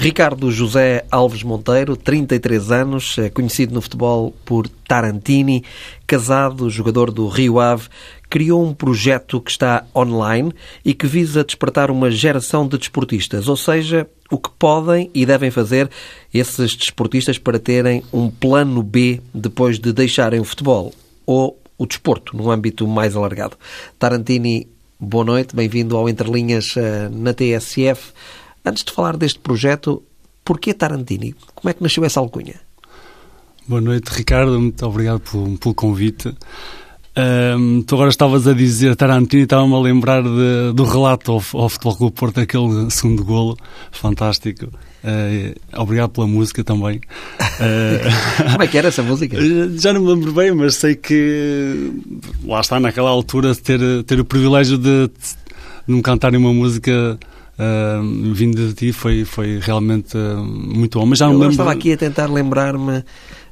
Ricardo José Alves Monteiro, 33 anos, é conhecido no futebol por Tarantini, casado, jogador do Rio Ave, criou um projeto que está online e que visa despertar uma geração de desportistas, ou seja, o que podem e devem fazer esses desportistas para terem um plano B depois de deixarem o futebol ou o desporto, num âmbito mais alargado. Tarantini, boa noite, bem-vindo ao Interlinhas eh, na TSF. Antes de falar deste projeto, porquê Tarantini? Como é que nasceu essa alcunha? Boa noite, Ricardo. Muito obrigado pelo, pelo convite. Um, tu agora estavas a dizer Tarantino e estava-me a lembrar de, do relato ao, ao Futebol Clube Porto, aquele segundo golo fantástico. Uh, obrigado pela música também. Uh, Como é que era essa música? Já não me lembro bem, mas sei que lá está, naquela altura, ter, ter o privilégio de, de me cantarem uma música uh, vindo de ti foi, foi realmente uh, muito bom. Mas já Eu lembro... estava aqui a tentar lembrar-me.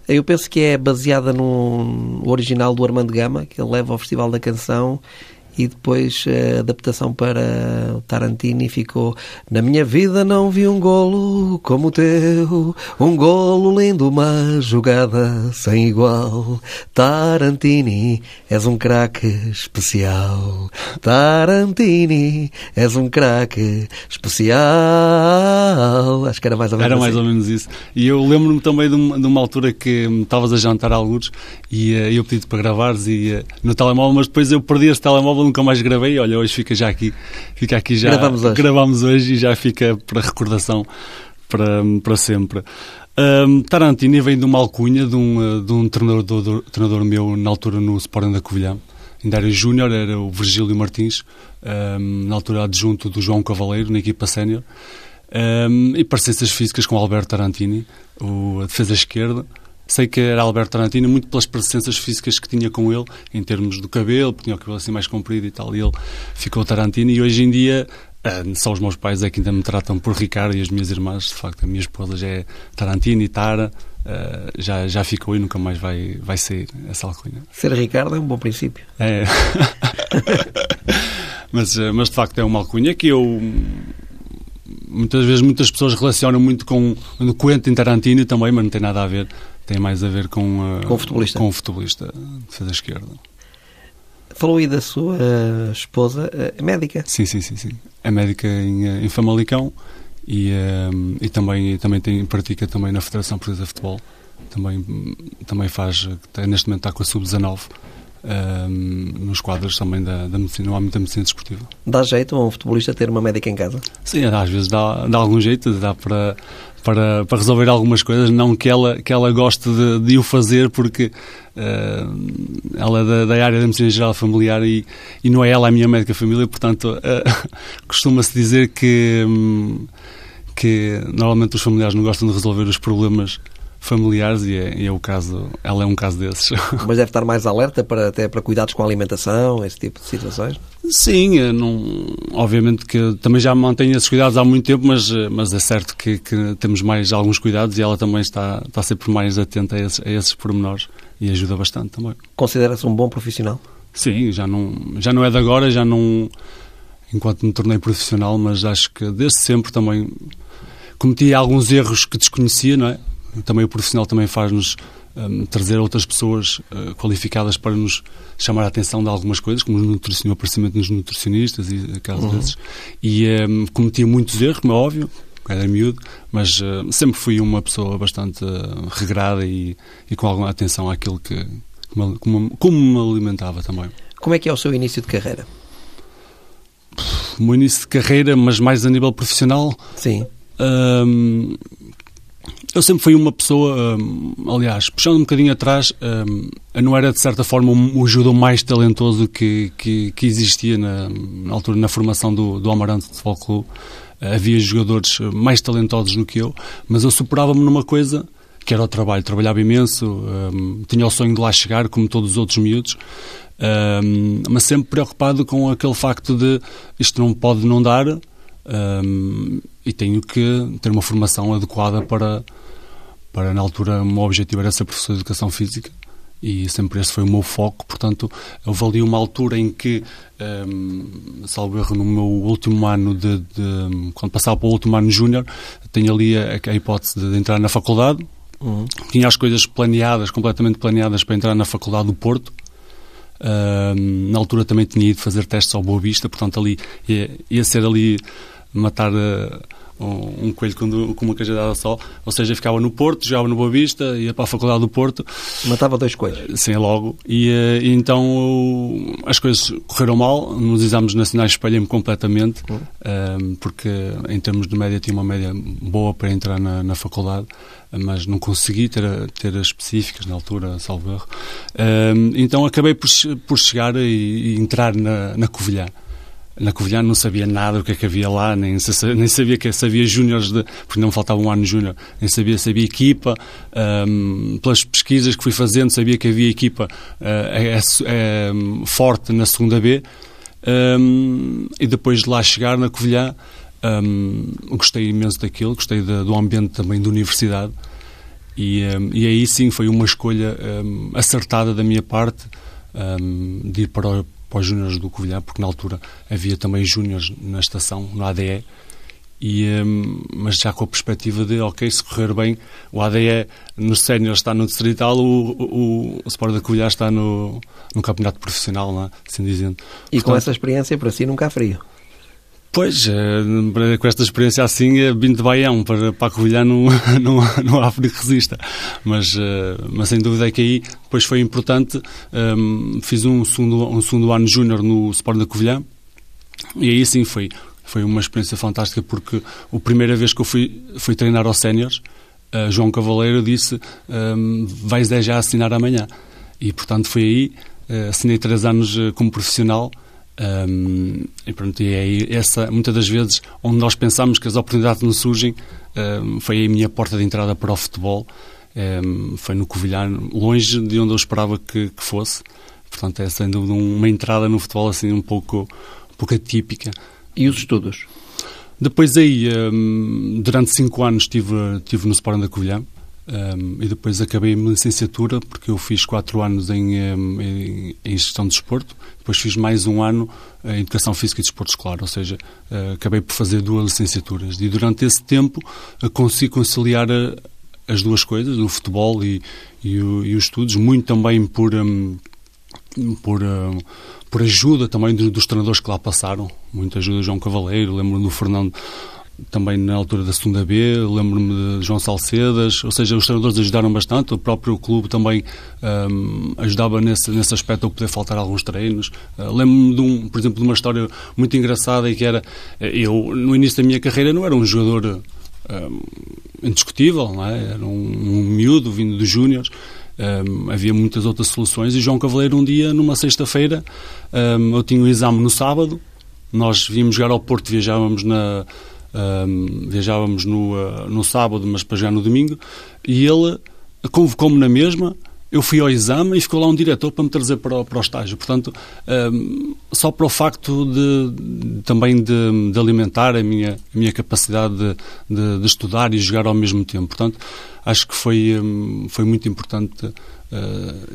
Eu penso que é baseada no original do Armando Gama, que ele leva ao Festival da Canção e depois a adaptação para o Tarantini ficou Na minha vida não vi um golo como o teu Um golo lindo, uma jogada sem igual Tarantini, és um craque especial Tarantini, és um craque especial Acho que era mais ou menos Era mais assim. ou menos isso. E eu lembro-me também de uma, de uma altura que hum, estavas a jantar alguns e uh, eu pedi-te para gravares e, uh, no telemóvel, mas depois eu perdi esse telemóvel, nunca mais gravei. Olha, hoje fica já aqui, fica aqui já. Gravamos hoje. Gravamos hoje e já fica para recordação para, para sempre. Um, Tarantini vem de uma alcunha de um, de um treinador, do, do- treinador meu na altura no Sporting da Covilhã. Ainda era júnior, era o Virgílio Martins, um, na altura adjunto do João Cavaleiro, na equipa sénior. Um, e parecenças físicas com Alberto Tarantini, o, a defesa esquerda. Sei que era Alberto Tarantini muito pelas presenças físicas que tinha com ele, em termos do cabelo, porque tinha o cabelo assim mais comprido e tal, e ele ficou Tarantini. E hoje em dia, ah, só os meus pais é que ainda me tratam por Ricardo e as minhas irmãs, de facto, a minha esposa já é Tarantini, Tara, ah, já, já ficou e nunca mais vai, vai sair essa alcunha. Ser Ricardo é um bom princípio. É. mas, eh, mas de facto é uma alcunha que eu muitas vezes muitas pessoas relacionam muito com o Quentin Tarantino também, mas não tem nada a ver. Tem mais a ver com, eh, Com o futebolista. Com o futebolista, esquerda. Falou aí da sua eh, esposa, eh, médica. Sim, sim, sim, sim. É médica em, eh, em Famalicão e, e também, e também tem, pratica também na Federação Portuguesa de Futebol. Também, também faz, eh, neste momento está com a Sub-19 eh, nos quadros também da, da medicina, no âmbito da medicina desportiva. Dá jeito a um futebolista ter uma médica em casa? Sim, às vezes dá, dá algum jeito, dá para, para, para resolver algumas coisas, não que ela, que ela goste de, de o fazer, porque eh, ela é da, da área da medicina geral familiar e, e não é ela a minha médica família, portanto, eh, costuma-se dizer que, hum, que normalmente os familiares não gostam de resolver os problemas familiares e é, e é o caso, ela é um caso desses. Mas deve estar mais alerta para, até para cuidados com a alimentação, esse tipo de situações? Sim, eh, não, obviamente que também já mantenho esses cuidados há muito tempo, mas, eh, mas é certo que, que temos mais alguns cuidados e ela também está, está sempre mais atenta a esses, a esses pormenores e ajuda bastante também. Considera-se um bom profissional? Sim, já não, já não é de agora, já não enquanto me tornei profissional, mas acho que desde sempre também cometi alguns erros que desconhecia, não é? Também o profissional também faz-nos hum, trazer outras pessoas eh, qualificadas para nos chamar a atenção de algumas coisas, como o aparecimento dos nutricionistas e aquelas vezes. E hum, cometia muitos erros, como é óbvio, era miúdo, mas eh, sempre fui uma pessoa bastante eh, regrada e, e com alguma atenção àquilo que, me- como, como me alimentava também. Como é que é o seu início de carreira? O meu início de carreira, mas mais a nível profissional, Sim. hum, eu sempre fui uma pessoa, hum, aliás, puxando um bocadinho atrás, hum, eu não era de certa forma o judô mais talentoso que, que, que existia na, na altura na formação do, do Amarante Futebol Clube. Havia jogadores mais talentosos do que eu, mas eu superava-me numa coisa que era o trabalho. Trabalhava imenso, hum, tinha o sonho de lá chegar, como todos os outros miúdos, mas sempre preocupado com aquele facto de isto não pode não dar hum, e tenho que ter uma formação adequada para, para na altura, o meu objetivo era ser professor de Educação Física e sempre esse foi o meu foco. Portanto, houve ali uma altura em que, um, salvo erro, no meu último ano, de, de quando passava para o último ano júnior, tenho ali a, a hipótese de, de, entrar na faculdade. Uhum. Tinha as coisas planeadas, completamente planeadas para entrar na faculdade do Porto. Um, na altura também tinha ido fazer testes ao Boa Vista, portanto ali ia, ia ser ali matar... Uh, um, um coelho com, com uma cajadada só, ou seja, ficava no Porto, jogava no Boa Vista, ia para a Faculdade do Porto. Matava dois coelhos. Sim, logo. E, eh, e então as coisas correram mal, nos exames nacionais espalhei-me completamente, um, ehm, porque em termos de média tinha uma média boa para entrar na, na faculdade mas não consegui ter, ter as específicas na altura, salvo erro. Um, então acabei por, por chegar e, e entrar na, na Covilhã. Na Covilhã não sabia nada do que é que havia lá, nem, nem sabia que sabia júniores, porque não faltava um ano júnior, nem sabia, sabia equipa, um, pelas pesquisas que fui fazendo, sabia que havia equipa uh, é, é, forte na segunda B, um, e depois de lá chegar na Covilhã, um, gostei imenso daquilo, gostei de, do ambiente também da universidade, e, e aí sim foi uma escolha acertada da minha parte de ir para o para os júniores do Covilhã, porque na altura havia também júniores na estação, no ADE, e, um, mas já com a perspectiva de, ok, se correr bem, o ADE no sénior está no distrital, o, o, o Sport da Covilhã está no, no campeonato profissional, é? assim dizendo. E Portanto, com essa experiência, para si, nunca há frio? Pois, eh, com esta experiência assim, vindo de Baião para, para a Covilhã não, há que resista. Mas, eh, mas sem dúvida é que aí depois foi importante. Ehm, fiz um segundo, um segundo ano júnior no Sport da Covilhã e aí sim foi, foi uma experiência fantástica porque a primeira vez que eu fui, fui treinar aos séniores, João Cavaleiro disse ehm, vais já assinar amanhã. E portanto foi aí, assinei três anos como profissional um, e pronto, e é essa, muitas das vezes, onde nós pensamos que as oportunidades nos surgem, um, foi a minha porta de entrada para o futebol. Um, foi no Covilhã, longe de onde eu esperava que, que fosse. Portanto, é dúvida uma entrada no futebol assim um pouco, um pouco atípica. E os estudos? Depois aí, durante cinco anos, estive, estive no Sporting da Covilhã. Um, e depois acabei a minha licenciatura, porque eu fiz quatro anos em, em, em, gestão de desporto, depois fiz mais um ano em educação física e desporto escolar, ou seja, uh, acabei por fazer duas licenciaturas. E durante esse tempo uh, consegui conciliar uh, as duas coisas, o futebol e, e, o, e os estudos, muito também por. Um, por, por ajuda também dos, dos treinadores que lá passaram, muita ajuda João Cavaleiro, lembro do Fernando também na altura da segunda B, lembro-me de João Salcedas, ou seja, os treinadores ajudaram bastante, o próprio clube também um, ajudava nesse, nesse aspecto a poder faltar alguns treinos. Uh, lembro-me, de um, por exemplo, de uma história muito engraçada e que era, eh, eu, no início da minha carreira, não era um jogador um, indiscutível, não é? era um, um miúdo vindo dos Júniores, um, havia muitas outras soluções e João Cavaleiro um dia, numa sexta-feira, um, eu tinha um exame no sábado, nós vimos jogar ao Porto, viajávamos na um, viajávamos no, uh, no sábado, mas para já no domingo, e ele convocou-me na mesma. Eu fui ao exame e ficou lá um diretor para me trazer para para o estágio. Portanto, um, só para o facto de, de também de, de, alimentar a minha, a minha capacidade de, de, estudar e jogar ao mesmo tempo. Portanto, acho que foi, um, foi muito importante uh,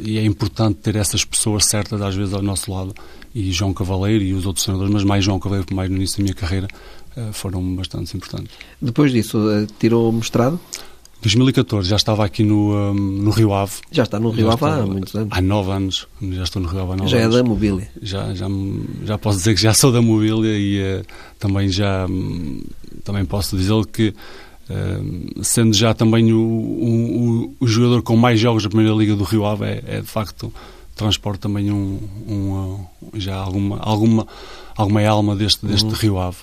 e é importante ter essas pessoas certas às vezes ao nosso lado. E João Cavaleiro e os outros treinadores, mas mais João Cavaleiro, mais no início da minha carreira, foram bastante importantes. Depois disso, eh, tirou o mestrado? 2014, já estava aqui no, um, no Rio Ave. Já está no Rio Ave há muitos anos. Há nove anos, já estou no Rio Ave há nove já anos. Já é da mobília. Já, já, já posso dizer que já sou da mobília e uh, também já um, também posso dizer que uh, sendo já também o, o, o, jogador com mais jogos da Primeira Liga do Rio Ave é, é de facto transporte também um, um, já alguma, alguma, alguma alma deste, deste uhum. Rio Ave.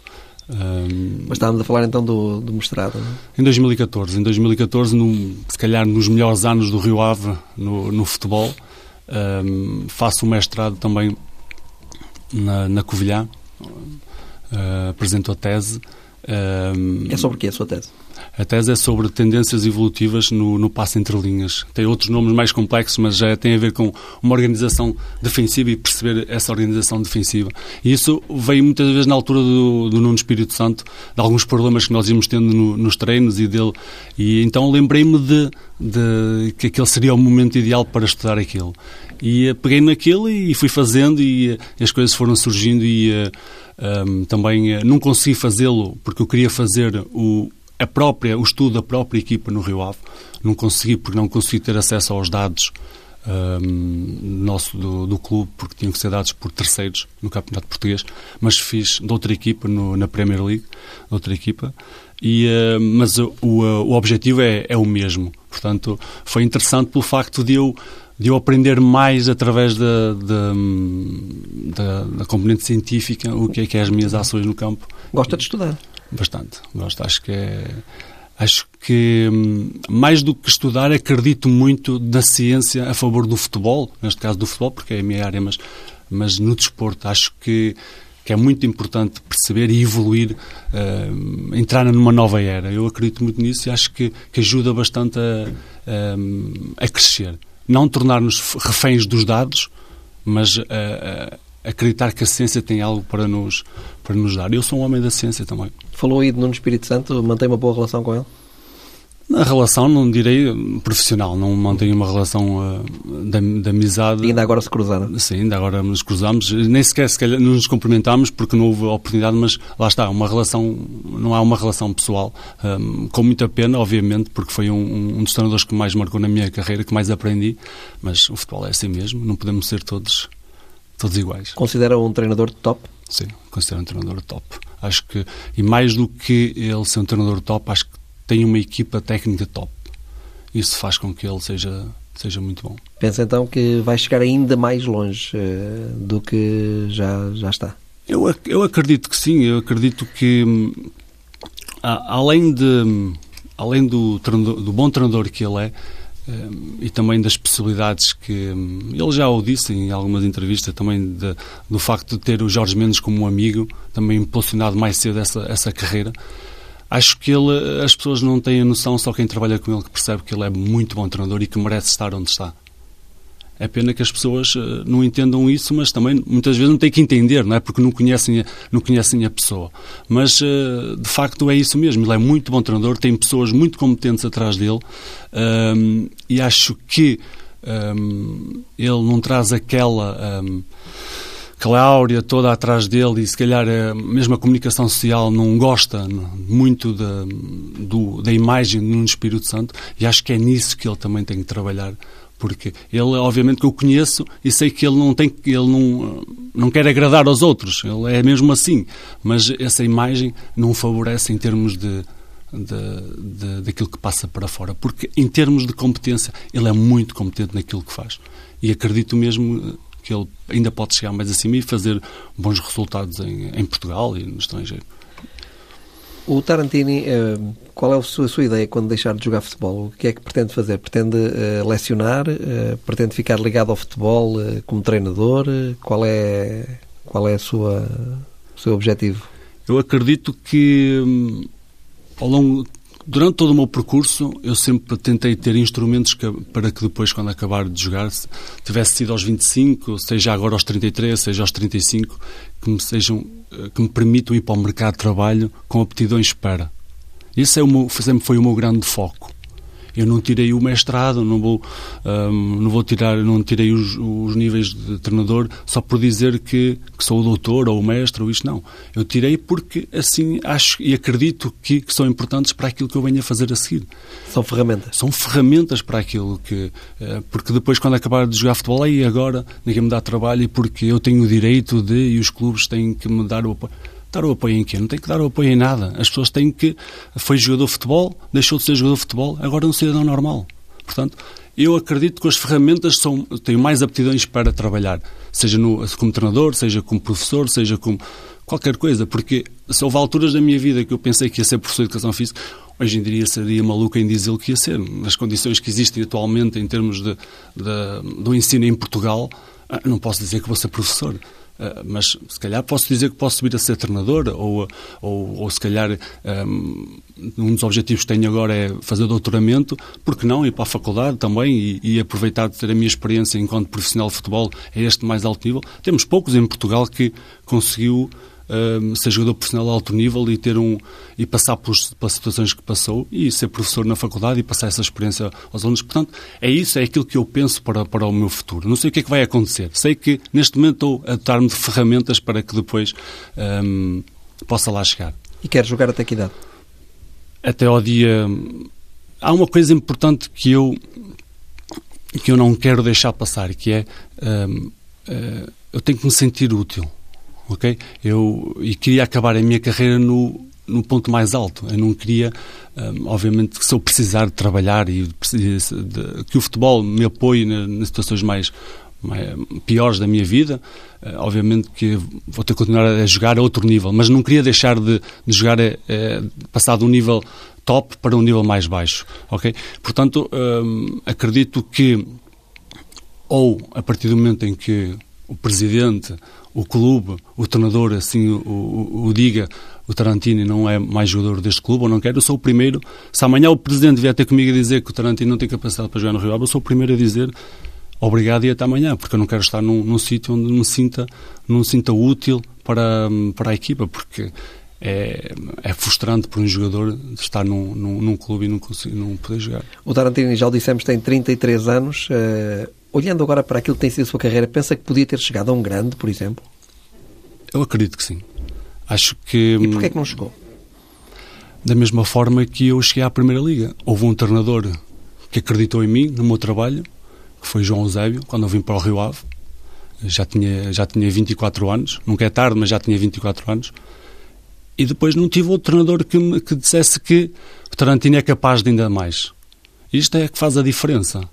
Um, Mas estávamos a falar então do, do mestrado, não é? Em 2014. Em 2014, no, se calhar nos melhores anos do Rio Ave no, no futebol, um, faço o mestrado também na, na Covilhã. Uh, apresento a tese. Um, é sobre o que a sua tese? A tese é sobre tendências evolutivas no, no passo entre linhas. Tem outros nomes mais complexos, mas já tem a ver com uma organização defensiva e perceber essa organização defensiva. E isso veio muitas vezes na altura do, do Nuno Espírito Santo, de alguns problemas que nós íamos tendo no, nos treinos e dele. E então lembrei-me de, de que aquele seria o momento ideal para estudar aquilo. E eh, peguei naquilo e fui fazendo e, e as coisas foram surgindo e eh, um, também uh, não consegui fazê-lo porque eu queria fazer o, a própria, o estudo da própria equipa no Rio Ave. Não consegui porque não consegui ter acesso aos dados um, nosso do, do, clube porque tinham que ser dados por terceiros no Campeonato Português, mas fiz de outra equipa no, na Premier League, de outra equipa. E, uh, mas o, o, o objetivo é, é o mesmo. Portanto, foi interessante pelo facto de eu de eu aprender mais através da, da, da, da, componente científica o que é que é as minhas ações no campo. Gosta de estudar? Bastante. Gosto. Acho que é. Acho que, hum, mais do que estudar, acredito muito na ciência a favor do futebol, neste caso do futebol, porque é a minha área, mas, mas no desporto. Acho que, que é muito importante perceber e evoluir, uh, entrar numa nova era. Eu acredito muito nisso e acho que, que ajuda bastante a, a, a crescer não tornar-nos reféns dos dados, mas uh, uh, acreditar que a ciência tem algo para nos, para nos dar. Eu sou um homem da ciência também. Falou aí de Nuno Espírito Santo, mantém uma boa relação com ele? A relação, não direi profissional, não mantenho uma relação uh, de, de, amizade. E ainda agora se cruzaram? Sim, ainda agora nos cruzamos. Nem sequer, sequer nos cumprimentámos porque não houve oportunidade, mas lá está, uma relação, não há uma relação pessoal. Um, com muita pena, obviamente, porque foi um, um dos treinadores que mais marcou na minha carreira, que mais aprendi, mas o futebol é assim mesmo, não podemos ser todos, todos iguais. Considera um treinador top? Sim, considero um treinador top. Acho que, e mais do que ele ser um treinador top, acho que tem uma equipa técnica top. Isso faz com que ele seja, seja muito bom. Pensa então que vai chegar ainda mais longe uh, do que já, já está? Eu, eu acredito que sim. Eu acredito que, hum, além, de, além do, do bom treinador que ele é, hum, e também das possibilidades que hum, ele já o disse em algumas entrevistas também de, do facto de ter o Jorge Mendes como um amigo também impulsionado mais cedo essa, essa carreira Acho que ele, as pessoas não têm a noção, só quem trabalha com ele que percebe que ele é muito bom treinador e que merece estar onde está. É pena que as pessoas eh, não entendam isso, mas também muitas vezes não têm que entender, não é? Porque não conhecem, não conhecem a pessoa. Mas eh, de facto é isso mesmo. Ele é muito bom treinador, tem pessoas muito competentes atrás dele um, e acho que um, ele não traz aquela. Um, Cláudia toda atrás dele e se calhar a mesma comunicação social não gosta muito da, da imagem de Nuno Espírito Santo e acho que é nisso que ele também tem que trabalhar porque ele obviamente que eu conheço e sei que ele não tem ele não não quer agradar aos outros ele é mesmo assim mas essa imagem não favorece em termos de, de daquilo que passa para fora porque em termos de competência ele é muito competente naquilo que faz e acredito mesmo que ele ainda pode chegar mais acima e fazer bons resultados em, em Portugal e no estrangeiro. O Tarantini, eh, qual é a sua, a sua, ideia quando deixar de jogar futebol? O que é que pretende fazer? Pretende uh, lecionar? Uh, pretende ficar ligado ao futebol uh, como treinador? Qual é, qual é a sua, o seu objetivo? Eu acredito que hum, ao longo Durante todo o meu percurso, eu sempre tentei ter instrumentos que, para que depois, quando acabar de jogar, tivesse sido aos 25, seja agora aos 33, seja aos 35, que me, sejam, eh, que me permitam ir para o mercado de trabalho com aptidões para. Isso é o meu, sempre foi o meu grande foco. Eu não tirei o mestrado, não vou, um, não vou tirar, não tirei os, os, níveis de treinador só por dizer que, que, sou o doutor ou o mestre ou isto, não. Eu tirei porque assim acho e acredito que, que, são importantes para aquilo que eu venho a fazer a seguir. São ferramentas? São ferramentas para aquilo que. Uh, porque depois, quando acabar de jogar futebol, aí agora ninguém me dá trabalho e porque eu tenho o direito de e os clubes têm que me dar o apoio Dar o apoio em quê? Não tem que dar o apoio em nada. As pessoas têm que. Foi jogador de futebol, deixou de ser jogador de futebol, agora é um cidadão normal. Portanto, eu acredito que as ferramentas são, têm mais aptidões para trabalhar, seja no, como treinador, seja como professor, seja como qualquer coisa, porque se houve alturas da minha vida que eu pensei que ia ser professor de educação física, hoje em dia seria maluco em dizer que ia ser. Nas condições que existem atualmente em termos de, de, do ensino em Portugal, ah, não posso dizer que vou ser professor. Uh, mas se calhar posso dizer que posso subir a ser treinador, ou, ou, ou se calhar um, um, dos objetivos que tenho agora é fazer doutoramento, porque não ir para a faculdade também e, e, aproveitar de ter a minha experiência enquanto profissional de futebol a este mais alto nível. Temos poucos em Portugal que conseguiu ser jogador profissional de alto nível e ter um e passar por, pelas situações que passou e ser professor na faculdade e passar essa experiência aos alunos. Portanto, é isso, é aquilo que eu penso para, para o meu futuro. Não sei o que é que vai acontecer. Sei que neste momento estou a dotar-me de ferramentas para que depois um, possa lá chegar. E quer jogar até que idade? Até ao dia. Há uma coisa importante que eu que eu não quero deixar passar, que é um, uh, eh, eu tenho que me sentir útil ok? Eu e queria acabar a minha carreira no, no ponto mais alto. Eu não queria, um, obviamente, que se eu precisar de trabalhar e de, de, que o futebol me apoie na, nas situações mais, mais, piores da minha vida, uh, obviamente que vou ter que continuar a jogar a outro nível, mas não queria deixar de, de jogar, uh, passar de um nível top para um nível mais baixo, ok? Portanto, um, acredito que ou a partir do momento em que o presidente o clube, o treinador, assim o, o, o, diga, o Tarantino não é mais jogador deste clube, ou não quero, eu sou o primeiro. Se amanhã o presidente vier ter comigo a dizer que o Tarantino não tem capacidade para jogar no Rio Ave, eu sou o primeiro a dizer obrigado e até amanhã, porque eu não quero estar num, num sítio onde me sinta, não sinta útil para, para a equipa, porque é, é frustrante para um jogador estar num, num, num clube e não, conseguir, não poder jogar. O Tarantino, já o dissemos, tem 33 anos. Uh olhando agora para aquilo que tem sido a sua carreira, pensa que podia ter chegado a um grande, por exemplo? Eu acredito que sim. Acho que. E porquê é que não chegou? Da mesma forma que eu cheguei à Primeira Liga. Houve um treinador que acreditou em mim, no meu trabalho, que foi João Eusébio, quando eu vim para o Rio Ave. Já tinha, já tinha 24 anos, nunca é tarde, mas já tinha 24 anos. E depois não tive outro treinador que, me, que dissesse que o Tarantino é capaz de ainda mais. Isto é que faz a diferença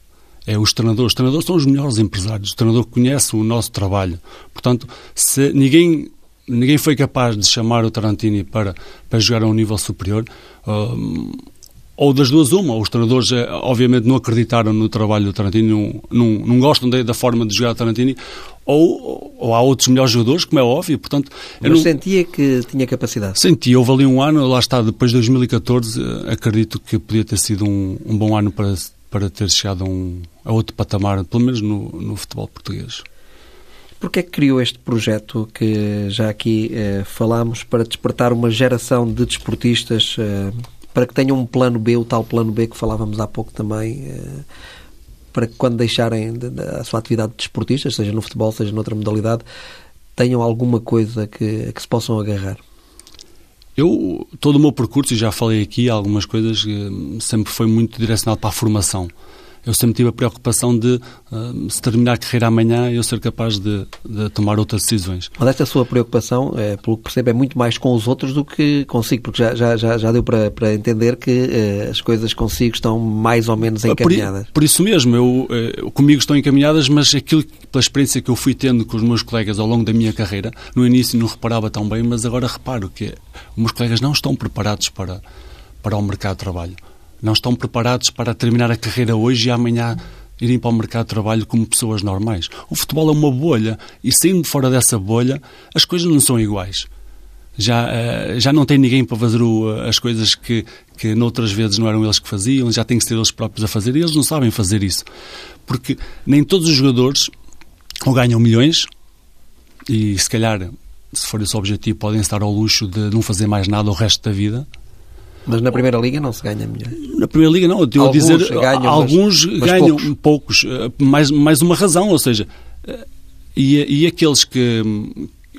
é os treinadores. Os treinadores são os melhores empresários. O treinador conhece o nosso trabalho. Portanto, se ninguém ninguém foi capaz de chamar o Tarantini para, para jogar a um nível superior, um, ou das duas uma, os treinadores eh, obviamente não acreditaram no trabalho do Tarantini, não, não, não gostam da, da, forma de jogar o Tarantini, ou, ou há outros melhores jogadores, como é óbvio, portanto... Mas não... sentia que tinha capacidade? Sentia, houve ali um ano, lá está, depois de 2014, eh, acredito que podia ter sido um, um bom ano para para ter chegado a, um, a outro patamar, pelo menos no, no futebol português. Porquê é que criou este projeto que já aqui eh, falámos para despertar uma geração de desportistas eh, para que tenham um plano B, o tal plano B que falávamos há pouco também, eh, para que quando deixarem de, de, a sua atividade de desportistas, seja no futebol, seja noutra modalidade, tenham alguma coisa que, que se possam agarrar? Eu, todo o meu percurso, e já falei aqui algumas coisas, eh, sempre foi muito direcionado para a formação eu sempre tive a preocupação de, uh, se terminar a carreira amanhã, eu ser capaz de, de tomar outras decisões. Mas esta sua preocupação, é, pelo que percebo, é muito mais com os outros do que consigo, porque já, já, já, já deu para, para entender que uh, as coisas consigo estão mais ou menos encaminhadas. Por, por isso mesmo, eu, comigo estão encaminhadas, mas aquilo, pela experiência que eu fui tendo com os meus colegas ao longo da minha carreira, no início não reparava tão bem, mas agora reparo que os meus colegas não estão preparados para, para o mercado de trabalho não estão preparados para terminar a carreira hoje e amanhã irem para o mercado de trabalho como pessoas normais. O futebol é uma bolha e saindo fora dessa bolha as coisas não são iguais. Já, eh, já não tem ninguém para fazer o, as coisas que, que noutras vezes não eram eles que faziam, já tem que ser eles próprios a fazer e eles não sabem fazer isso. Porque nem todos os jogadores ou ganham milhões e se calhar, se for esse o objetivo, podem estar ao luxo de não fazer mais nada o resto da vida mas na Primeira Liga não se ganha melhor. Na Primeira Liga não, eu estou a dizer, ganham, alguns mas, mas ganham poucos. poucos. Eh, mais, mais uma razão, ou seja, eh, e, e aqueles que,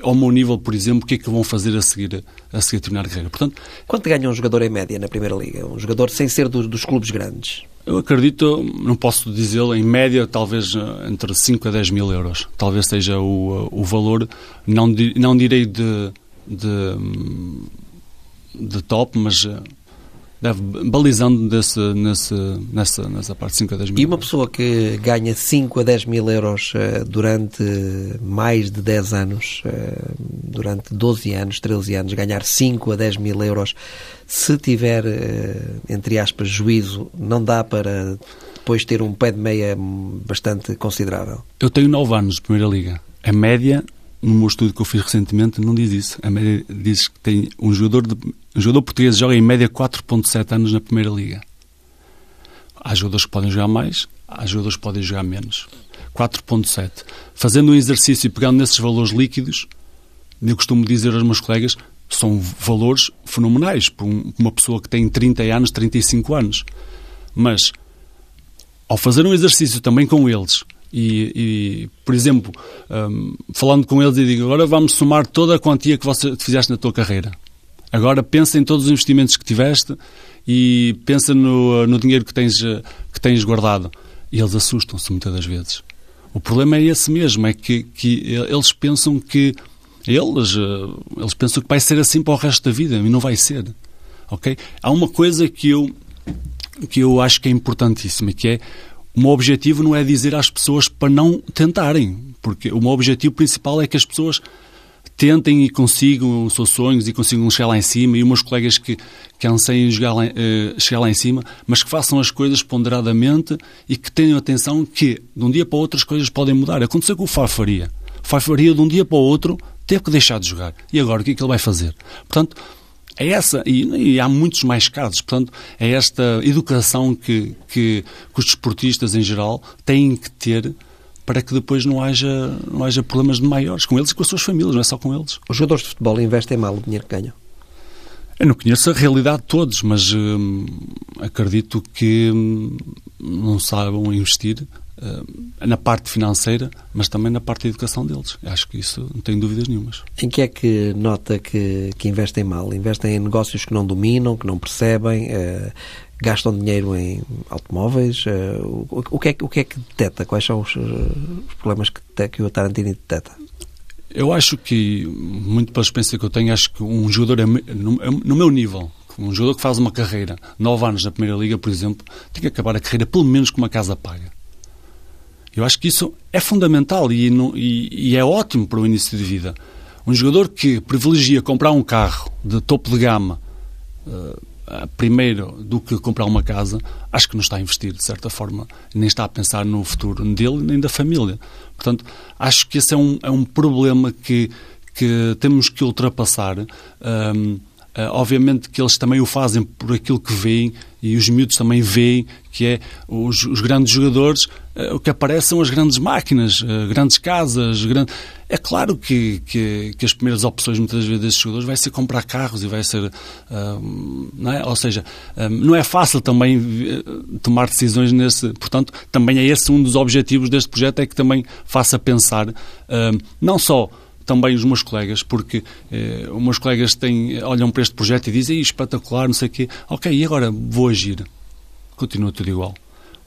ao meu nível, por exemplo, o que é que vão fazer a seguir a seguir a terminar a carreira? Portanto, Quanto ganha um jogador em média na Primeira Liga? Um jogador sem ser do, dos clubes grandes? Eu acredito, não posso dizê-lo, em média, talvez eh, entre 5 a 10 mil euros. Talvez seja o, o valor, não, não direi de, de, de top, mas deve, balizando desse, nesse, nessa, nessa parte de 5 a 10 mil. E uma pessoa que ganha 5 a 10 mil euros uh, durante mais de 10 anos, uh, durante 12 anos, 13 anos, ganhar 5 a 10 mil euros, se tiver, uh, entre aspas, juízo, não dá para depois ter um pé de meia bastante considerável? Eu tenho 9 anos de Primeira Liga. A média no meu estudo que eu fiz recentemente, não diz isso. A média diz que tem um jogador, de, um jogador português joga em média 4.7 anos na Primeira Liga. Há jogadores que podem jogar mais, há jogadores que podem jogar menos. 4.7. Fazendo um exercício e pegando nesses valores líquidos, eu costumo dizer aos meus colegas, são valores fenomenais para uma pessoa que tem 30 anos, 35 anos. Mas, ao fazer um exercício também com eles, e, e por exemplo, um, falando com eles, e digo: agora vamos somar toda a quantia que você fizeste na tua carreira. Agora pensa em todos os investimentos que tiveste e pensa no, no dinheiro que tens, que tens guardado. E eles assustam-se muitas das vezes. O problema é esse mesmo, é que, que eles pensam que eles, eles pensam que vai ser assim para o resto da vida e não vai ser. Ok? Há uma coisa que eu que eu acho que é importantíssima, que é o meu objetivo não é dizer às pessoas para não tentarem, porque o meu objetivo principal é que as pessoas tentem e consigam os seus sonhos e consigam chegar lá em cima e meus colegas que, que anseiem chegar lá, uh, chegar lá em cima, mas que façam as coisas ponderadamente e que tenham atenção que de um dia para o outro as coisas podem mudar. Aconteceu com o Fafaria. O Fafaria de um dia para o outro teve que deixar de jogar. E agora o que é que ele vai fazer? Portanto, é essa, e, e, há muitos mais casos, portanto, é esta educação que, que, que os desportistas em geral têm que ter para que depois não haja, não haja problemas de maiores com eles e com as suas famílias, não é só com eles. Os jogadores de futebol investem mal o dinheiro que ganham? Eu não conheço a realidade de todos, mas hum, acredito que hum, não saibam investir na parte financeira, mas também na parte da educação deles. Acho que isso não tenho dúvidas nenhumas. Em que é que nota que, que investem mal? Investem em negócios que não dominam, que não percebem, uh, gastam dinheiro em automóveis? Uh, o, o, que é, o que é que detecta? Quais são os, os problemas que, que o Tarantino detecta? Eu acho que, muito pela experiência que eu tenho, acho que um jogador, é, no, é, no meu nível, um jogador que faz uma carreira, nove anos na Primeira Liga, por exemplo, tem que acabar a carreira pelo menos com uma casa paga. Eu acho que isso é fundamental e, e, e é ótimo para o início de vida. Um jogador que privilegia comprar um carro de topo de gama uh, primeiro do que comprar uma casa, acho que não está a investir, de certa forma, nem está a pensar no futuro dele nem da família. Portanto, acho que esse é um, é um problema que, que temos que ultrapassar. Uh, obviamente que eles também o fazem por aquilo que veem e os miúdos também veem que é os, os grandes jogadores, uh, o que aparecem são as grandes máquinas, uh, grandes casas. Grande... É claro que, que, que, as primeiras opções muitas vezes desses jogadores vai ser comprar carros e vai ser. não é? Ou seja, não é fácil também tomar decisões nesse. Portanto, também é esse um dos objetivos deste projeto, é que também faça pensar não só também os meus colegas, porque eh, os meus colegas têm, olham para este projeto e dizem espetacular, não sei o quê. Ok, e agora vou agir. Continua tudo igual.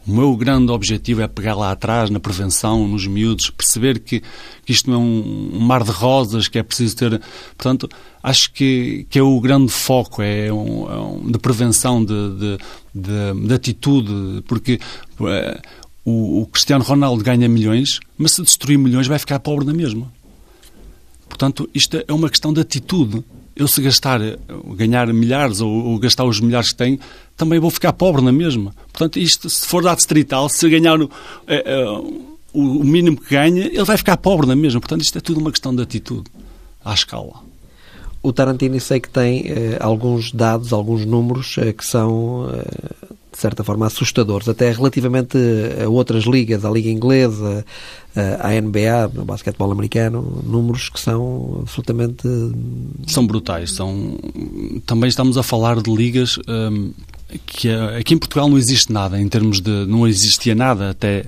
O meu grande objetivo é pegar lá atrás, na prevenção, nos miúdos, perceber que, que isto não é um, um, mar de rosas, que é preciso ter. Portanto, acho que, que é o grande foco, é um, é um de prevenção, de, de, de, de atitude, porque. É, o, o Cristiano Ronaldo ganha milhões, mas se destruir milhões vai ficar pobre na mesma. Portanto, isto é uma questão de atitude. Eu, se gastar, ganhar milhares ou, ou gastar os milhares que tenho, também vou ficar pobre na mesma. Portanto, isto, se for dado distrital, se ganhar é, é, o mínimo que ganha, ele vai ficar pobre na mesma. Portanto, isto é tudo uma questão de atitude à escala. O Tarantino sei que tem eh, alguns dados, alguns números eh, que são eh, certa forma, assustadores, até relativamente a outras ligas, a Liga Inglesa, a NBA, no basquetebol americano, números que são absolutamente... São brutais. São... Também estamos a falar de ligas hum, que aqui em Portugal não existe nada, em termos de... não existia nada até,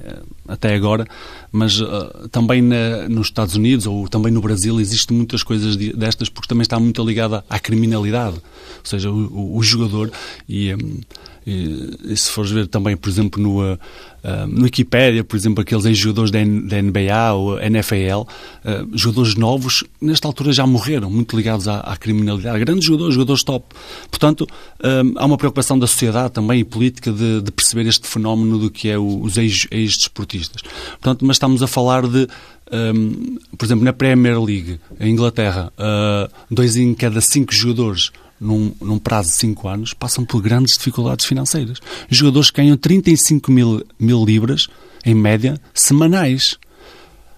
até agora, mas uh, também na, nos Estados Unidos ou também no Brasil existem muitas coisas de, destas porque também está muito ligada à criminalidade. Ou seja, o, o, jogador e... Um, e, e, se fores ver também, por exemplo, no, uh, no Wikipédia, por exemplo, aqueles ex-jogadores da, da, NBA ou NFL, uh, jogadores novos, nesta altura já morreram, muito ligados à, à criminalidade. Grandes jogadores, jogadores top. Portanto, há uma preocupação da sociedade também e política de, de perceber este fenómeno do que é o, os ex-desportistas. Portanto, mas estamos a falar de um, por exemplo, na Premier League, em Inglaterra, uh, dois em cada cinco jogadores num, num prazo de 5 anos, passam por grandes dificuldades financeiras. Jogadores que ganham 35 mil, mil libras, em média, semanais.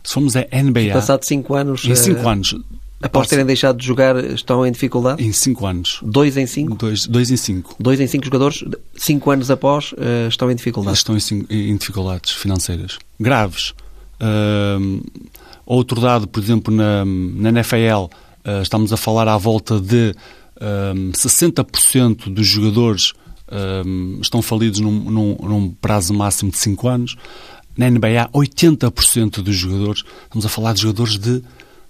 Se formos a NBA... Passado 5 anos... Em 5 anos... Após terem deixado de jogar, estão em dificuldade? Em 5 anos. 2 em 5? 2 em 5. 2 em 5 jogadores, 5 anos após, uh, estão em dificuldade? Estão em, em dificuldades financeiras. Graves. Uh, outro dado, por exemplo, na, na NFL, uh, estamos a falar à volta de um, 60% dos jogadores um, estão falidos num, num, num, prazo máximo de 5 anos. Na NBA, 80% dos jogadores, estamos a falar de jogadores de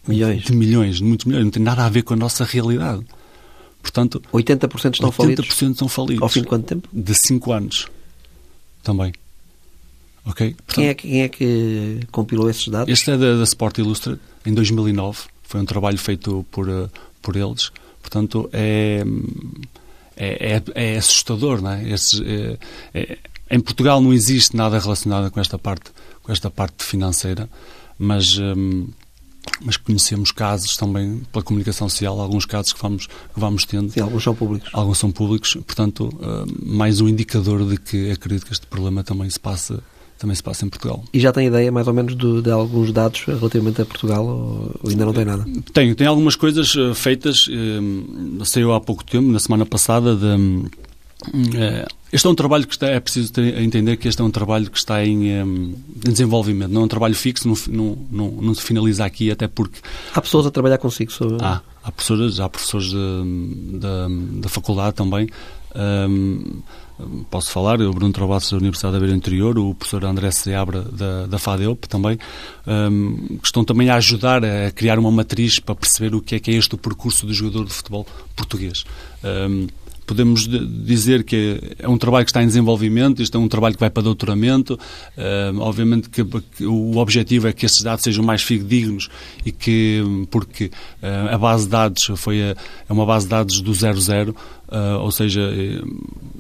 milhões, de milhões, de muitos milhões, não tem nada a ver com a nossa realidade. Portanto, 80% estão 80% falidos? 80% estão falidos. Ao fim de quanto tempo? De 5 anos. Também. Ok? Portanto, quem, é, quem é que compilou esses dados? Este é da, da Sport Illustrated, em 2009. Foi um trabalho feito por, uh, por eles. Portanto, é, é, é, é assustador, não é? Esse, é, é? Em Portugal não existe nada relacionado com esta parte, com esta parte financeira, mas, hum, mas conhecemos casos também pela comunicação social, alguns casos que vamos, que vamos tendo. Sim, alguns são públicos. Alguns são públicos, portanto, hum, mais um indicador de que acredito que este problema também se passa também se passa em Portugal. E já tem ideia, mais ou menos, de, de alguns dados relativamente a Portugal ou, ainda não tem nada? Tenho, tenho algumas coisas uh, feitas, uh, saiu há pouco tempo, na semana passada, de, uh, este é um trabalho que está, é preciso ter, entender que este é um trabalho que está em, um, em desenvolvimento, não é um trabalho fixo, não, não, não, não, se finaliza aqui, até porque... Há pessoas a trabalhar consigo sobre... Há, há professores, há professores da faculdade também, um, posso falar, o Bruno Travassos da Universidade da Beira Interior, o professor André Seabra da, da FADEUP também, um, que estão também a ajudar a criar uma matriz para perceber o que é que é este o percurso do jogador de futebol português. Um, podemos dizer que é um trabalho que está em desenvolvimento, isto é um trabalho que vai para doutoramento. Uh, obviamente que, que, o objetivo é que estes dados sejam mais fidedignos e que, porque uh, a base de dados foi a, é uma base de dados do 00, uh, ah, ou seja,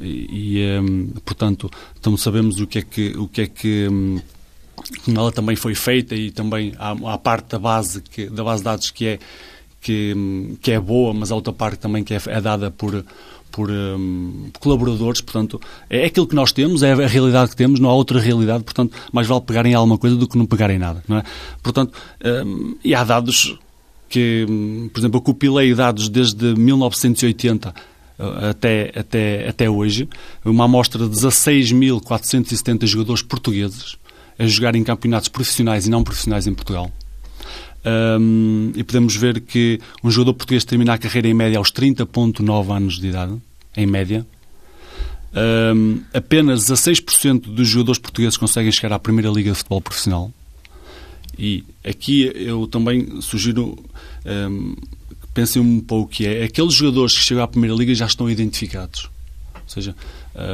e, e um, portanto, então sabemos o que é que, o que, é que um, ela também foi feita e também há, há parte da base, que, da base de dados que é, que, que é boa, mas há outra parte também que é, é dada por por um, colaboradores, portanto, é aquilo que nós temos, é a realidade que temos, não há outra realidade, portanto, mais vale pegarem alguma coisa do que não pegarem nada, não é? Portanto, um, e há dados que, hum, por exemplo, eu compilei dados desde 1980 uh, até, até, até hoje, uma amostra de 16.470 jogadores portugueses a jogar em campeonatos profissionais e não profissionais em Portugal. Um, e podemos ver que um jogador português termina a carreira em média aos 30,9 anos de idade, em média. Um, apenas 16% dos jogadores portugueses conseguem chegar à primeira liga de futebol profissional. E aqui eu também sugiro um, que pensem um pouco que é aqueles jogadores que chegam à primeira liga já estão identificados. Ou seja,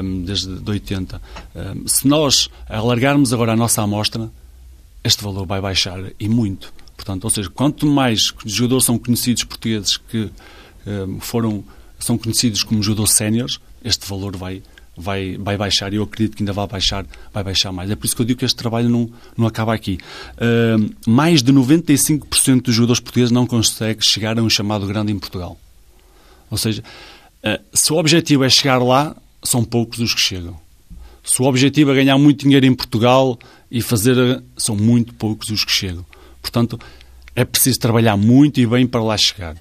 um, desde 80. Um, se nós alargarmos agora a nossa amostra, este valor vai baixar e muito. Portanto, ou seja, quanto mais jogadores são conhecidos portugueses que foram são conhecidos como jogadores séniores, este valor vai vai vai baixar e eu acredito que ainda vai baixar vai baixar mais. É por isso que eu digo que este trabalho não não acaba aqui. Uh, mais de 95% dos jogadores portugueses não conseguem chegar a um chamado grande em Portugal. Ou seja, uh, se o objetivo é chegar lá, são poucos os que chegam. Se o objetivo é ganhar muito dinheiro em Portugal e fazer, são muito poucos os que chegam. Portanto, é preciso trabalhar muito e bem para lá chegar.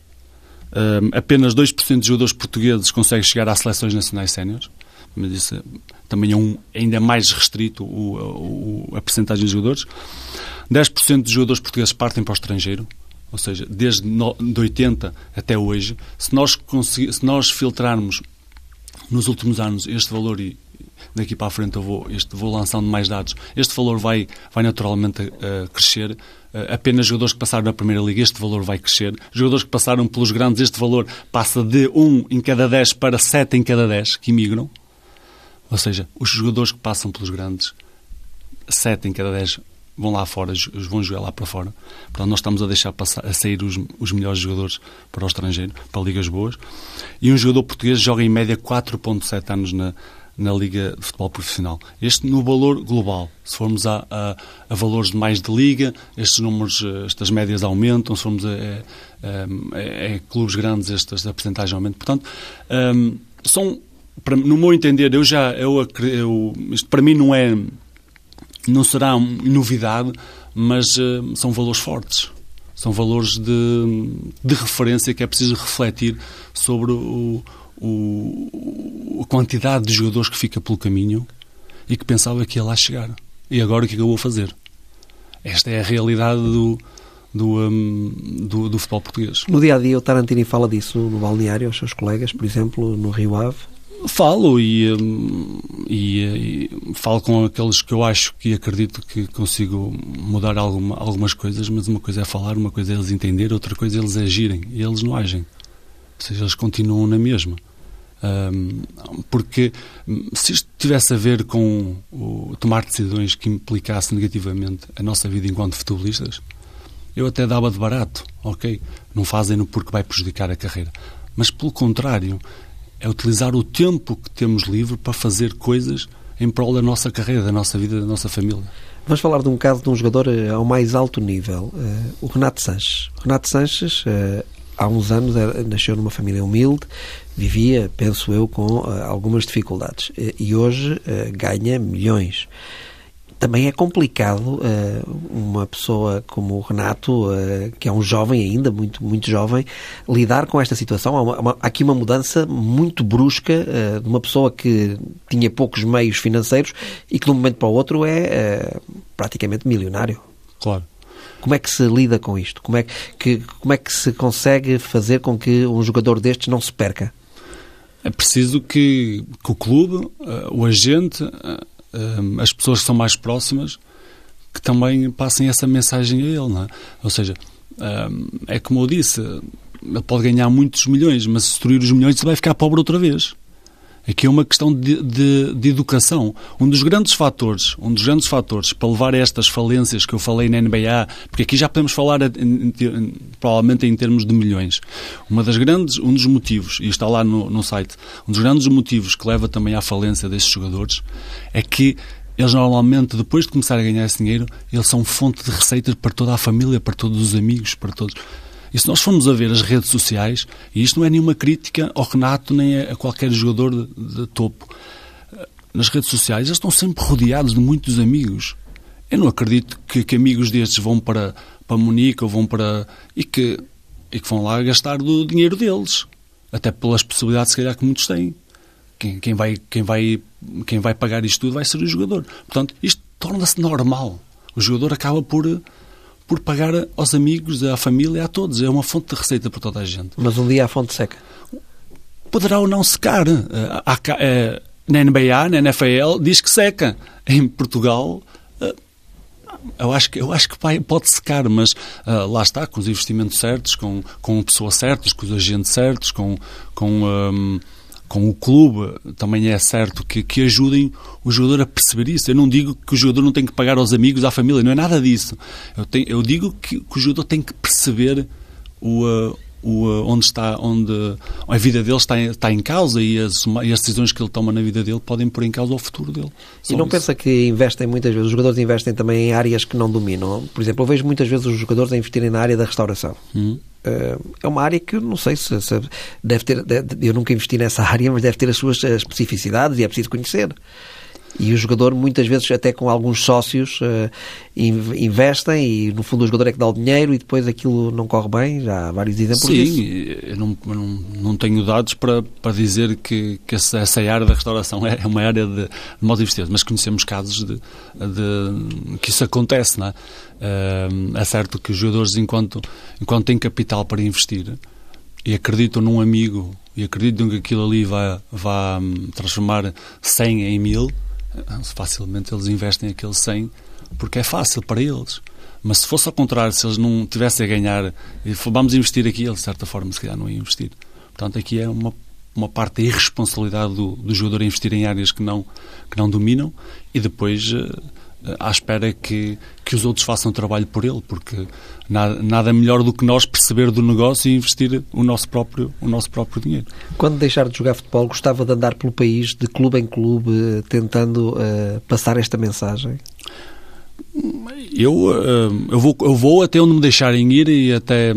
Um, apenas 2% de jogadores portugueses conseguem chegar às seleções nacionais séniores, mas isso também é um, ainda mais restrito o, o, a percentagem de jogadores. 10% de jogadores portugueses partem para o estrangeiro, ou seja, desde no, de 80 até hoje. Se nós, se nós filtrarmos nos últimos anos este valor e daqui para a frente eu vou, este, vou lançando mais dados, este valor vai, vai naturalmente uh, crescer. Uh, apenas jogadores que passaram na Primeira Liga, este valor vai crescer. Jogadores que passaram pelos grandes, este valor passa de 1 em cada 10 para 7 em cada 10 que imigram. Ou seja, os jogadores que passam pelos grandes, 7 em cada 10 vão lá fora, vão jogar lá para fora. Portanto, nós estamos a deixar passar, a sair os, os melhores jogadores para o estrangeiro, para ligas boas. E um jogador português joga em média 4,7 anos na, na Liga de Futebol Profissional. Este no valor global. Se formos a, a, a valores de mais de liga, estes números, eh, estas médias aumentam. Se formos a, a, a clubes grandes, estas, a porcentagem aumenta. Portanto, um, são, para, no meu entender, eu já, eu, eu, isto para mim não é não será novidade, mas uh, são valores fortes. São valores de, de referência que é preciso refletir sobre o, o, a quantidade de jogadores que fica pelo caminho e que pensava que ia lá chegar. E agora o que é que eu vou fazer? Esta é a realidade do, do, um, do, do, futebol português. No dia a dia, o Tarantini fala disso no balneário aos seus colegas, por exemplo, no Rio Ave? Falo e, hum, e, e, falo com aqueles que eu acho que acredito que consigo mudar alguma, algumas coisas, mas uma coisa é falar, uma coisa é eles entender, outra coisa é eles agirem e eles não agem. Ou seja, eles continuam na mesma. Porque hum, se isto tivesse a ver com tomar decisões que implicassem negativamente a nossa vida enquanto futebolistas, eu até dava de barato, ok? Não fazem-no porque vai prejudicar a carreira. Mas, pelo contrário, é utilizar o tempo que temos livre para fazer coisas em prol da nossa carreira, da nossa vida, da nossa família. Vamos falar de um caso de um jogador eh, ao mais alto nível, uh, o Renato Sanches. Renato Sanches, uh, há uns anos, era, nasceu numa família humilde, vivia, penso eu, com uh, algumas dificuldades e hoje ganha milhões também é complicado uh, uma pessoa como o Renato, uh, que é um jovem ainda, muito, muito jovem, lidar com esta situação. Há, uma, há aqui uma mudança muito brusca uh, de uma pessoa que tinha poucos meios financeiros e que de um momento para o outro é praticamente milionário. Claro. Como é que se lida com isto? Como é que, como é que se consegue fazer com que um jogador destes não se perca? É preciso que, que o clube, o agente, as pessoas que são mais próximas que também passem essa mensagem a ele, não é? Ou seja, é como eu disse, ele pode ganhar muitos milhões, mas se destruir os milhões, vai ficar pobre outra vez. Aqui é uma questão de, de, de, educação. Um dos grandes fatores, um dos grandes fatores para levar a estas falências que eu falei na NBA, porque aqui já podemos falar em, provavelmente em termos de milhões. Uma das grandes, um dos motivos, e está lá no, no site, um dos grandes motivos que leva também à falência destes jogadores é que eles normalmente, depois de começar a ganhar esse dinheiro, eles são fonte de receitas para toda a família, para todos os amigos, para todos. E se nós formos a ver as redes sociais, e isto não é nenhuma crítica ao Renato nem a qualquer jogador de, de topo, nas redes sociais eles estão sempre rodeados de muitos amigos. Eu não acredito que, que amigos destes vão para, para Munique ou vão para. e que, e que vão lá gastar do dinheiro deles. Até pelas possibilidades, se calhar, que muitos têm. Quem, quem, vai, quem, vai, quem vai pagar isto tudo vai ser o jogador. Portanto, isto torna-se normal. O jogador acaba por por pagar aos amigos, à família, a todos. É uma fonte de receita para toda a gente. Mas um dia a fonte seca? Poderá ou não secar. Eh, eh, na NBA, na NFL, diz que seca. Em Portugal, eh, eu acho que, eu acho que pode secar, mas uh, lá está, com os investimentos certos, com, com pessoas certas, com os agentes certos, com, com um, com o clube, também é certo que, que ajudem o jogador a perceber isso. Eu não digo que o jogador não tem que pagar aos amigos, à família, não é nada disso. Eu, tenho, eu digo que, que, o jogador tem que perceber o, uh, o, uh, onde está, onde a vida dele está, está em causa e as, e as decisões que ele toma na vida dele podem pôr em causa o futuro dele. Só e não isso. pensa que investem muitas vezes, os jogadores investem também em áreas que não dominam? Por exemplo, eu vejo muitas vezes os jogadores a investirem na área da restauração. Hum é uma área que não sei se, se deve ter. Eu nunca investi nessa área, mas deve ter as suas especificidades e é preciso conhecer. E o jogador, muitas vezes, até com alguns sócios, uh, investem e, no fundo, o jogador é que dá o dinheiro e depois aquilo não corre bem. Já há vários exemplos Sim, disso. Sim, eu não, não, não tenho dados para, para dizer que, que essa, essa área da restauração é uma área de, de modo investimento, mas conhecemos casos de, de, que isso acontece, não é? Uh, é certo que os jogadores, enquanto, enquanto têm capital para investir e acreditam num amigo e acreditam que aquilo ali vai, vai hum, transformar 100 em 1000, facilmente eles investem aquele 100 porque é fácil para eles. Mas se fosse ao contrário, se eles não tivessem a ganhar e vamos investir aqui, eles de certa forma se calhar não iam investir. Portanto, aqui é uma, uma parte da irresponsabilidade do, do jogador investir em áreas que não, que não dominam e depois uh, à espera que, que os outros façam trabalho por ele, porque nada, nada melhor do que nós perceber do negócio e investir o nosso próprio, o nosso próprio dinheiro. Quando deixar de jogar futebol, gostava de andar pelo país, de clube em clube, tentando uh, passar esta mensagem? Eu, uh, eu, vou, eu vou até onde me deixarem ir e até.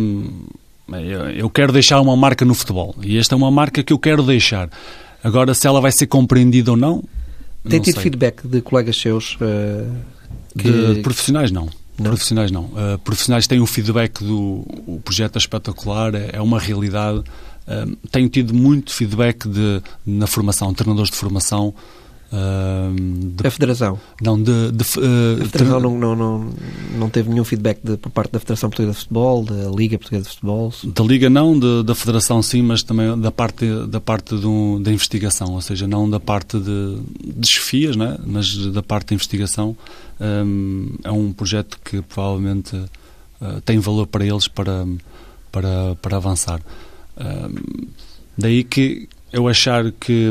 Eu quero deixar uma marca no futebol e esta é uma marca que eu quero deixar. Agora, se ela vai ser compreendida ou não, tem tido sei. feedback de colegas seus uh, De profissionais, não. Não? Profissionais não. Uh, profissionais têm o feedback do o projeto é espetacular, é, é uma realidade. Uh, tenho tido muito feedback de, na formação, treinadores de formação, da Federação? Não, de... de uh, a Federação não, não, não, não teve nenhum feedback de, por parte da Federação Portuguesa de Futebol, da Liga Portuguesa de Futebol? Da Liga não, de, da Federação sim, mas também da parte, da, parte do, da investigação, ou seja, não da parte de, de chefias, né? mas da parte da investigação. Um, é um projeto que provavelmente uh, tem valor para eles para, para, para avançar. Um, daí que eu achar que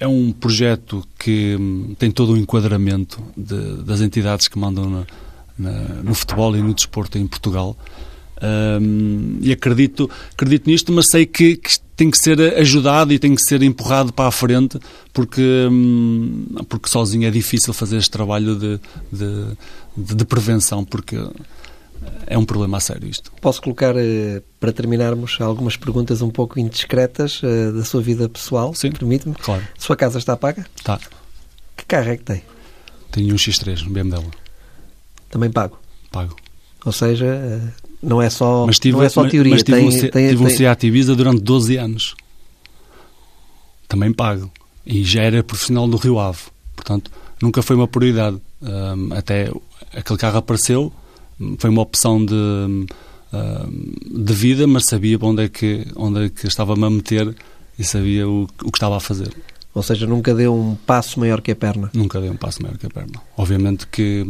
é um projeto que hum, tem todo o enquadramento de, das entidades que mandam na, na, no futebol e no desporto em Portugal. Um, e acredito, acredito nisto, mas sei que, que, tem que ser ajudado e tem que ser empurrado para a frente, porque, um, porque sozinho é difícil fazer este trabalho de, de, de prevenção, porque é um problema a sério isto. Posso colocar, eh, para terminarmos, algumas perguntas um pouco indiscretas eh, da sua vida pessoal? Sim, permite-me. Claro. Sua casa está paga? Está. Que carro é que tem? Tenho um X3, um BMW. Também pago? Pago. Ou seja, eh, não é só, mas tive, não é só teoria. Mas tive tem, um, tem, tive um Seat Ibiza durante 12 anos. Também pago. E já era profissional do Rio Ave. Portanto, nunca foi uma prioridade. Um, até aquele carro apareceu, foi uma opção de, de vida, mas sabia onde é que, onde é que estava-me a meter e sabia o, o que estava a fazer. Ou seja, nunca deu um passo maior que a perna? Nunca dei um passo maior que a perna. Obviamente que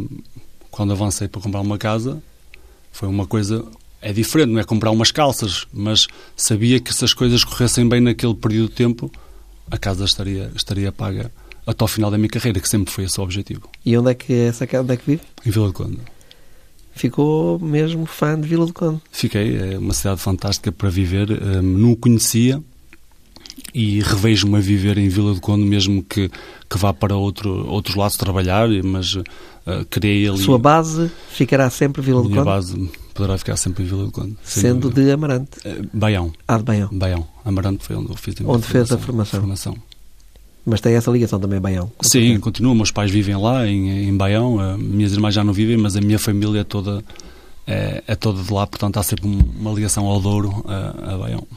quando avancei para comprar uma casa, foi uma coisa. É diferente, não é comprar umas calças, mas sabia que se as coisas corressem bem naquele período de tempo, a casa estaria, estaria paga até ao final da minha carreira, que sempre foi esse o objetivo. E onde é que é essa casa? Onde é que vive? Em Vila de Conde ficou mesmo fã de Vila do Conde. Fiquei, é uma cidade fantástica para viver, um, não o conhecia e revejo-me a viver em Vila do Conde, mesmo que, que vá para outro, outros lados trabalhar, mas uh, criei ali... Sua base ficará sempre Vila do Conde? Minha base poderá ficar sempre em Vila do Conde. Sendo de Amarante? Uh, Baião. Ah, de Baião. Baião. Amarante foi onde eu fiz a Onde fez a formação. formação. Mas tem essa ligação também a Baião? Sim, continua. Meus pais vivem lá, em, em Baião. Uh, minhas irmãs já não vivem, mas a minha família é toda, é, é toda de lá. Portanto, há sempre uma ligação ao Douro, uh, a Baião.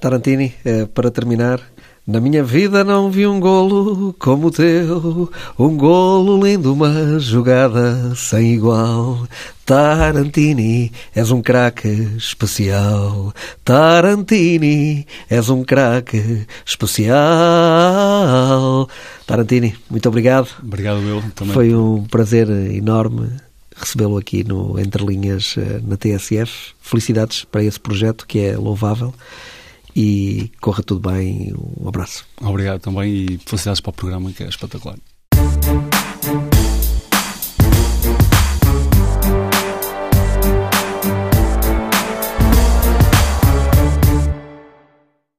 Tarantini, para terminar, na minha vida não vi um golo como o teu, um golo lindo, uma jogada sem igual. Tarantini, és um craque especial. Tarantini, és um craque especial. Tarantini, muito obrigado. Obrigado, eu também. Foi um prazer enorme recebê-lo aqui no Entre Linhas eh, na TSF. Felicidades para esse projeto que é louvável e corra tudo bem. Um abraço. Obrigado também e felicidades para o programa que é espetacular.